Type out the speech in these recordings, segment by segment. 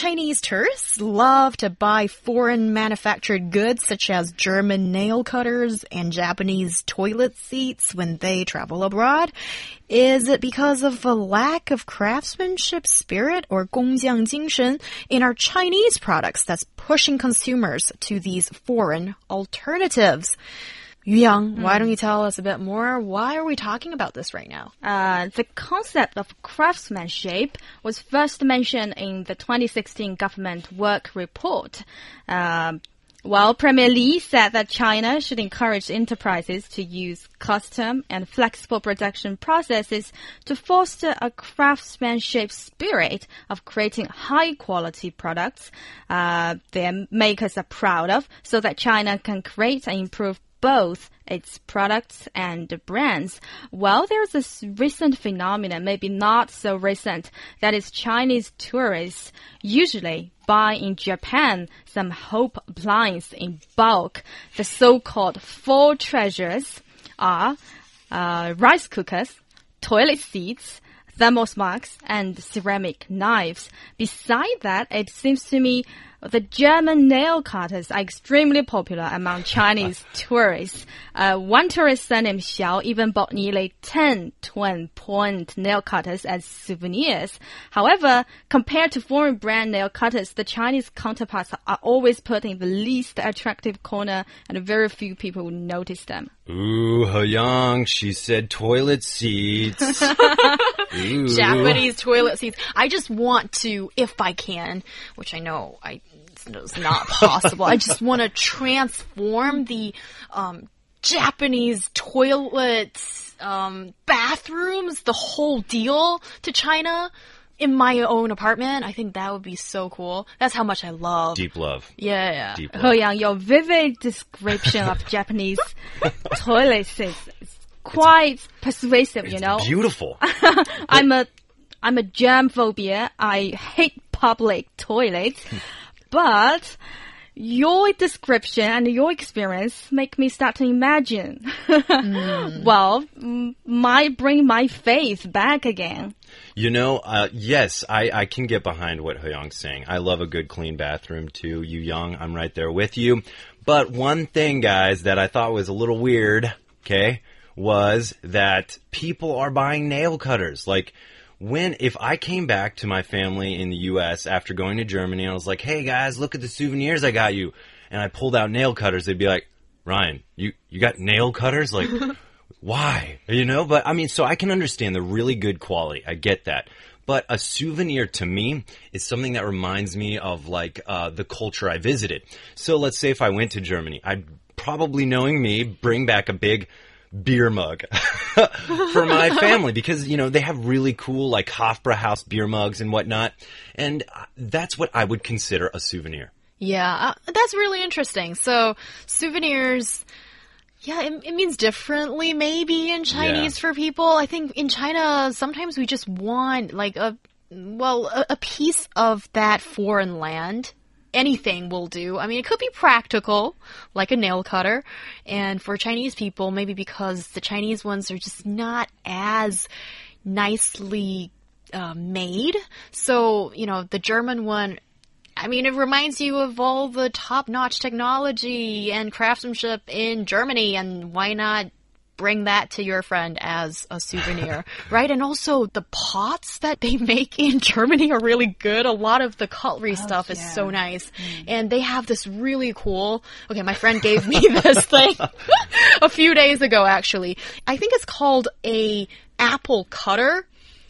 Chinese tourists love to buy foreign manufactured goods such as German nail cutters and Japanese toilet seats when they travel abroad. Is it because of a lack of craftsmanship spirit or 工匠精神 in our Chinese products that's pushing consumers to these foreign alternatives? Yu Yang, why don't you tell us a bit more? Why are we talking about this right now? Uh, the concept of craftsmanship was first mentioned in the 2016 government work report. Uh, well, Premier Li said that China should encourage enterprises to use custom and flexible production processes to foster a craftsmanship spirit of creating high quality products uh, their makers are proud of so that China can create and improve both its products and brands. Well, there's this recent phenomenon, maybe not so recent, that is Chinese tourists usually buy in Japan some Hope appliance in bulk. The so-called four treasures are uh, rice cookers, toilet seats, thermos mugs, and ceramic knives. Beside that, it seems to me the German nail cutters are extremely popular among Chinese tourists. Uh, one tourist named Xiao even bought nearly 10 twin point nail cutters as souvenirs. However, compared to foreign brand nail cutters, the Chinese counterparts are always put in the least attractive corner and very few people notice them. Ooh, Young, she said toilet seats. Ooh. Japanese toilet seats. I just want to, if I can, which I know I it's not possible. I just want to transform the um, Japanese toilets, um, bathrooms, the whole deal to China in my own apartment. I think that would be so cool. That's how much I love. Deep love. Yeah, yeah. Deep love. He Yang, your vivid description of Japanese toilets is is quite persuasive, you know. beautiful. I'm a I'm a germ phobia. I hate public toilets. but your description and your experience make me start to imagine. well, might bring my faith back again. You know, uh, yes, I, I can get behind what He Yang's saying. I love a good clean bathroom too. Yu Yang, I'm right there with you. But one thing, guys, that I thought was a little weird, okay, was that people are buying nail cutters. Like, when, if I came back to my family in the US after going to Germany and I was like, hey guys, look at the souvenirs I got you, and I pulled out nail cutters, they'd be like, Ryan, you, you got nail cutters? Like, why? You know, but I mean, so I can understand the really good quality. I get that. But a souvenir to me is something that reminds me of like uh, the culture I visited. So let's say if I went to Germany, I'd probably, knowing me, bring back a big beer mug for my family because you know they have really cool like Hofbrauhaus beer mugs and whatnot, and that's what I would consider a souvenir. Yeah, uh, that's really interesting. So, souvenirs, yeah, it, it means differently maybe in Chinese Yeah. for people. I think in China, sometimes we just want like a, well, a, a piece of that foreign land. Anything will do. I mean, it could be practical, like a nail cutter. And for Chinese people, maybe because the Chinese ones are just not as nicely uh, made. So, you know, the German one I mean, it reminds you of all the top notch technology and craftsmanship in Germany, and why not bring that to your friend as a souvenir, right? And also, the pots that they make in Germany are really good. A lot of the cutlery stuff is so nice. And they have this really cool, okay, my friend gave me this thing a few days ago, actually. I think it's called a apple cutter.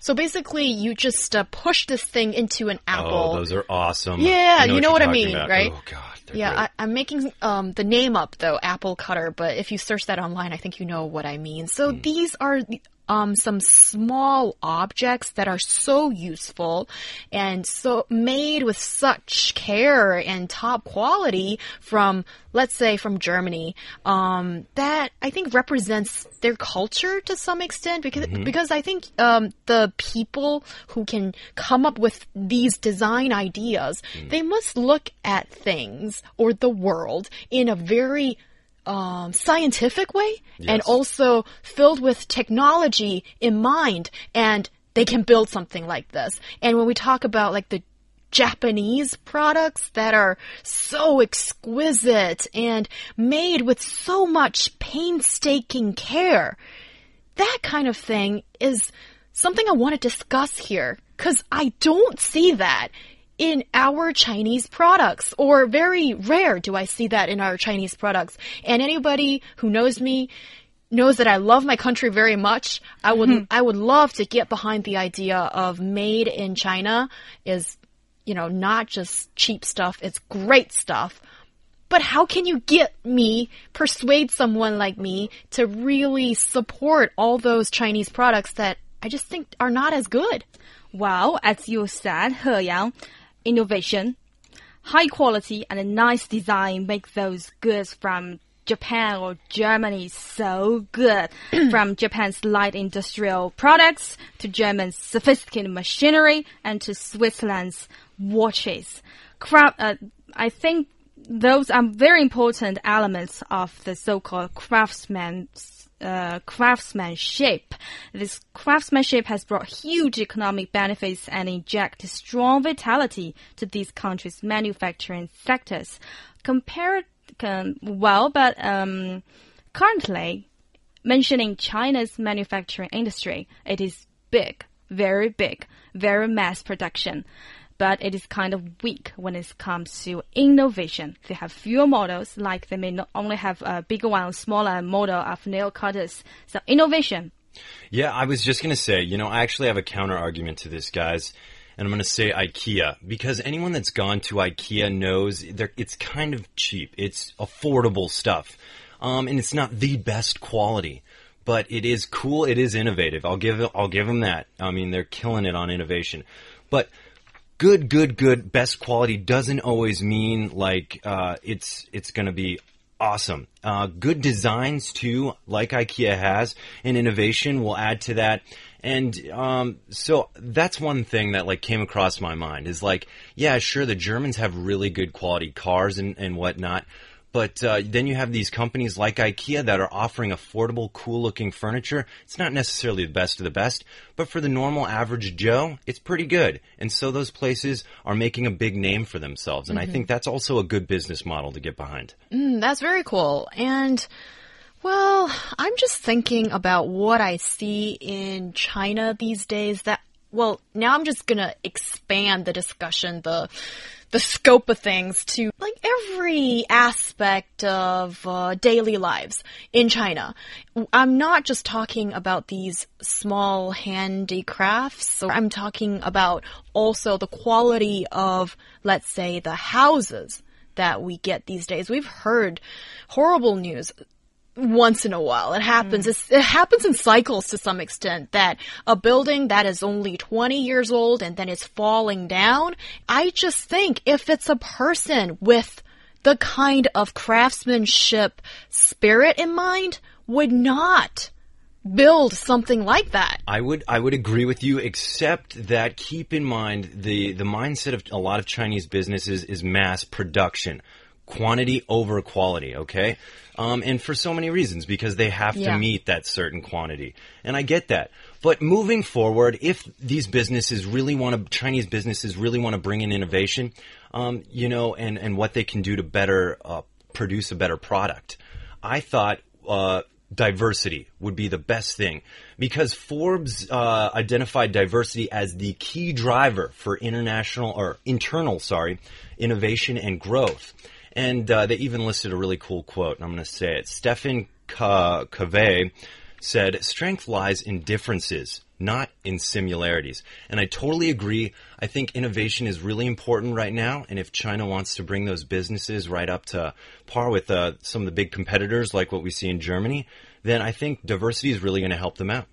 So basically, you just uh, push this thing into an apple. Oh, those are awesome. Yeah, I you know you're what I mean, about. right? Oh god. They're Yeah, great. I, I'm making um, the name up though, apple cutter. But if you search that online, I think you know what I mean. So Hmm. these are um, some small objects that are so useful and so made with such care and top quality from, let's say, from Germany, um, that I think represents their culture to some extent because, because I think, um, the people who can come up with these design ideas, they must look at things or the world in a very um, scientific way and also filled with technology in mind and they can build something like this. And when we talk about like the Japanese products that are so exquisite and made with so much painstaking care, that kind of thing is something I want to discuss here because I don't see that in our Chinese products or very rare do I see that in our Chinese products. And anybody who knows me knows that I love my country very much. I would mm-hmm. I would love to get behind the idea of made in China is you know not just cheap stuff, it's great stuff. But how can you get me, persuade someone like me to really support all those Chinese products that I just think are not as good? Well, as you said, He Yang, innovation, high quality and a nice design make those goods from Japan or Germany so good. from Japan's light industrial products to German's sophisticated machinery and to Switzerland's watches. Craft, uh, I think those are very important elements of the so-called craftsman's uh, craftsmanship. This craftsmanship has brought huge economic benefits and injected strong vitality to these countries' manufacturing sectors. Compared, um, well, but um, currently, mentioning China's manufacturing industry, it is big, very big, very mass production. But it is kind of weak when it comes to innovation. They have fewer models, like they may not only have a bigger one, smaller model of nail cutters. So innovation, Yeah, I was just going to say, you know, I actually have a counter argument to this, guys. And I'm going to say IKEA because anyone that's gone to IKEA knows it's kind of cheap. It's affordable stuff. Um, and it's not the best quality, but it is cool. It is innovative. I'll give, I'll give them that. I mean, they're killing it on innovation. But good, good, good, best quality doesn't always mean like uh, it's it's going to be awesome. Uh, good designs too, like IKEA has, and innovation will add to that. And um, so that's one thing that like came across my mind is like, yeah, sure, the Germans have really good quality cars and and whatnot. But uh, then you have these companies like IKEA that are offering affordable, cool-looking furniture. It's not necessarily the best of the best, but for the normal average Joe, it's pretty good. And so those places are making a big name for themselves, and I think that's also a good business model to get behind. Mm, that's very cool. And, well, I'm just thinking about what I see in China these days that, well, now I'm just gonna expand the discussion, the, the scope of things to like every aspect of uh, daily lives in China. I'm not just talking about these small handicrafts. I'm talking about also the quality of, let's say, the houses that we get these days. We've heard horrible news once in a while. It happens. Mm. It's, it happens in cycles to some extent that a building that is only 20 years old and then is falling down. I just think if it's a person with the kind of craftsmanship spirit in mind would not build something like that. I would I would agree with you, except that keep in mind the the mindset of a lot of Chinese businesses is mass production, quantity over quality. Okay, um, and for so many reasons because they have Yeah. to meet that certain quantity, and I get that. But moving forward, if these businesses really want to, Chinese businesses really want to bring in innovation, um, you know, and and what they can do to better uh, produce a better product, I thought. Uh, diversity would be the best thing because Forbes uh, identified diversity as the key driver for international or internal, sorry, innovation and growth. And uh, they even listed a really cool quote, and I'm going to say it. Stephen Covey said, "Strength lies in differences." Not in similarities. And I totally agree. I think innovation is really important right now. And if China wants to bring those businesses right up to par with uh, some of the big competitors, like what we see in Germany, then I think diversity is really going to help them out.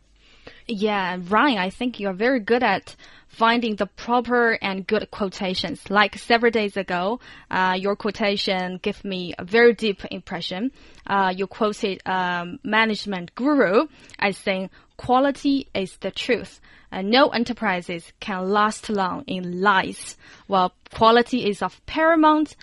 Yeah, Ryan, I think you're very good at finding the proper and good quotations. Like several days ago, uh, your quotation gave me a very deep impression. Uh, you quoted um, management guru as saying, "Quality is the truth." And no enterprises can last long in lies, while quality is of paramount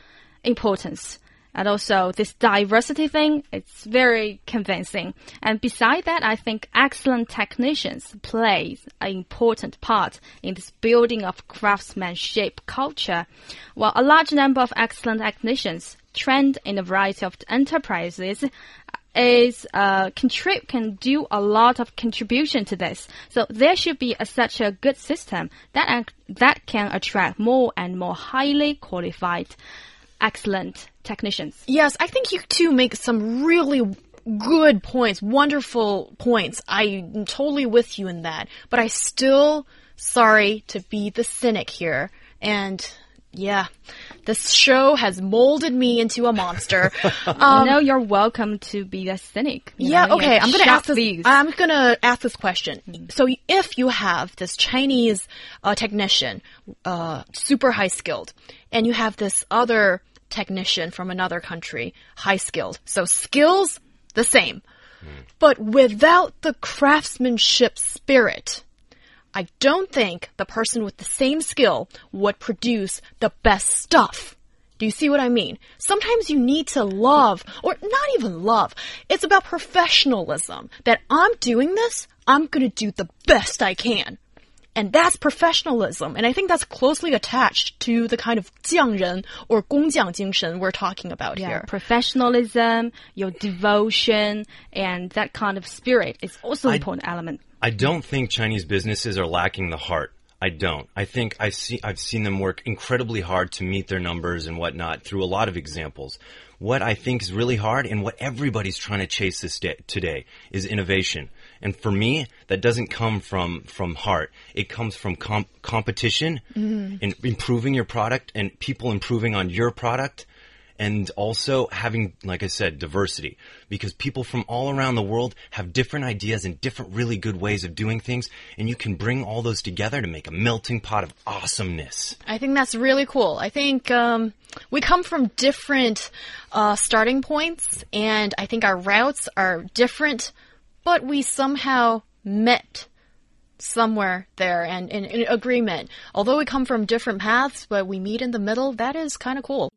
importance. And also this diversity thing, it's very convincing. And beside that, I think excellent technicians play an important part in this building of craftsmanship culture. While a large number of excellent technicians trained in a variety of enterprises is uh, contrib- can do a lot of contribution to this. So there should be a, such a good system that that can attract more and more highly qualified, excellent technicians. Yes, I think you two make some really good points, wonderful points. I'm totally with you in that. But I still, sorry to be the cynic here. And yeah, this show has molded me into a monster. Um, no, you're welcome to be a cynic. yeah, know, okay. I'm gonna ask this. these. I'm gonna ask this question. So, if you have this Chinese uh, technician, uh, super high skilled, and you have this other technician from another country, high skilled, so skills the same, but without the craftsmanship spirit. I don't think the person with the same skill would produce the best stuff. Do you see what I mean? Sometimes you need to love, or not even love. It's about professionalism. That I'm doing this, I'm gonna do the best I can. And that's professionalism. And I think that's closely attached to the kind of 匠人 or 工匠精神we're talking about yeah, here. professionalism, your devotion, and that kind of spirit is also an important element. I don't think Chinese businesses are lacking the heart. I don't. I think I see, I've seen them work incredibly hard to meet their numbers and whatnot through a lot of examples. What I think is really hard and what everybody's trying to chase this day, today is innovation. And for me, that doesn't come from, from heart. It comes from comp- competition and improving your product and people improving on your product and also having, like I said, diversity. Because people from all around the world have different ideas and different really good ways of doing things, and you can bring all those together to make a melting pot of awesomeness. I think that's really cool. I think um, we come from different uh, starting points, and I think our routes are different, but we somehow met somewhere there and in, agreement. Although we come from different paths, but we meet in the middle, that is kind of cool.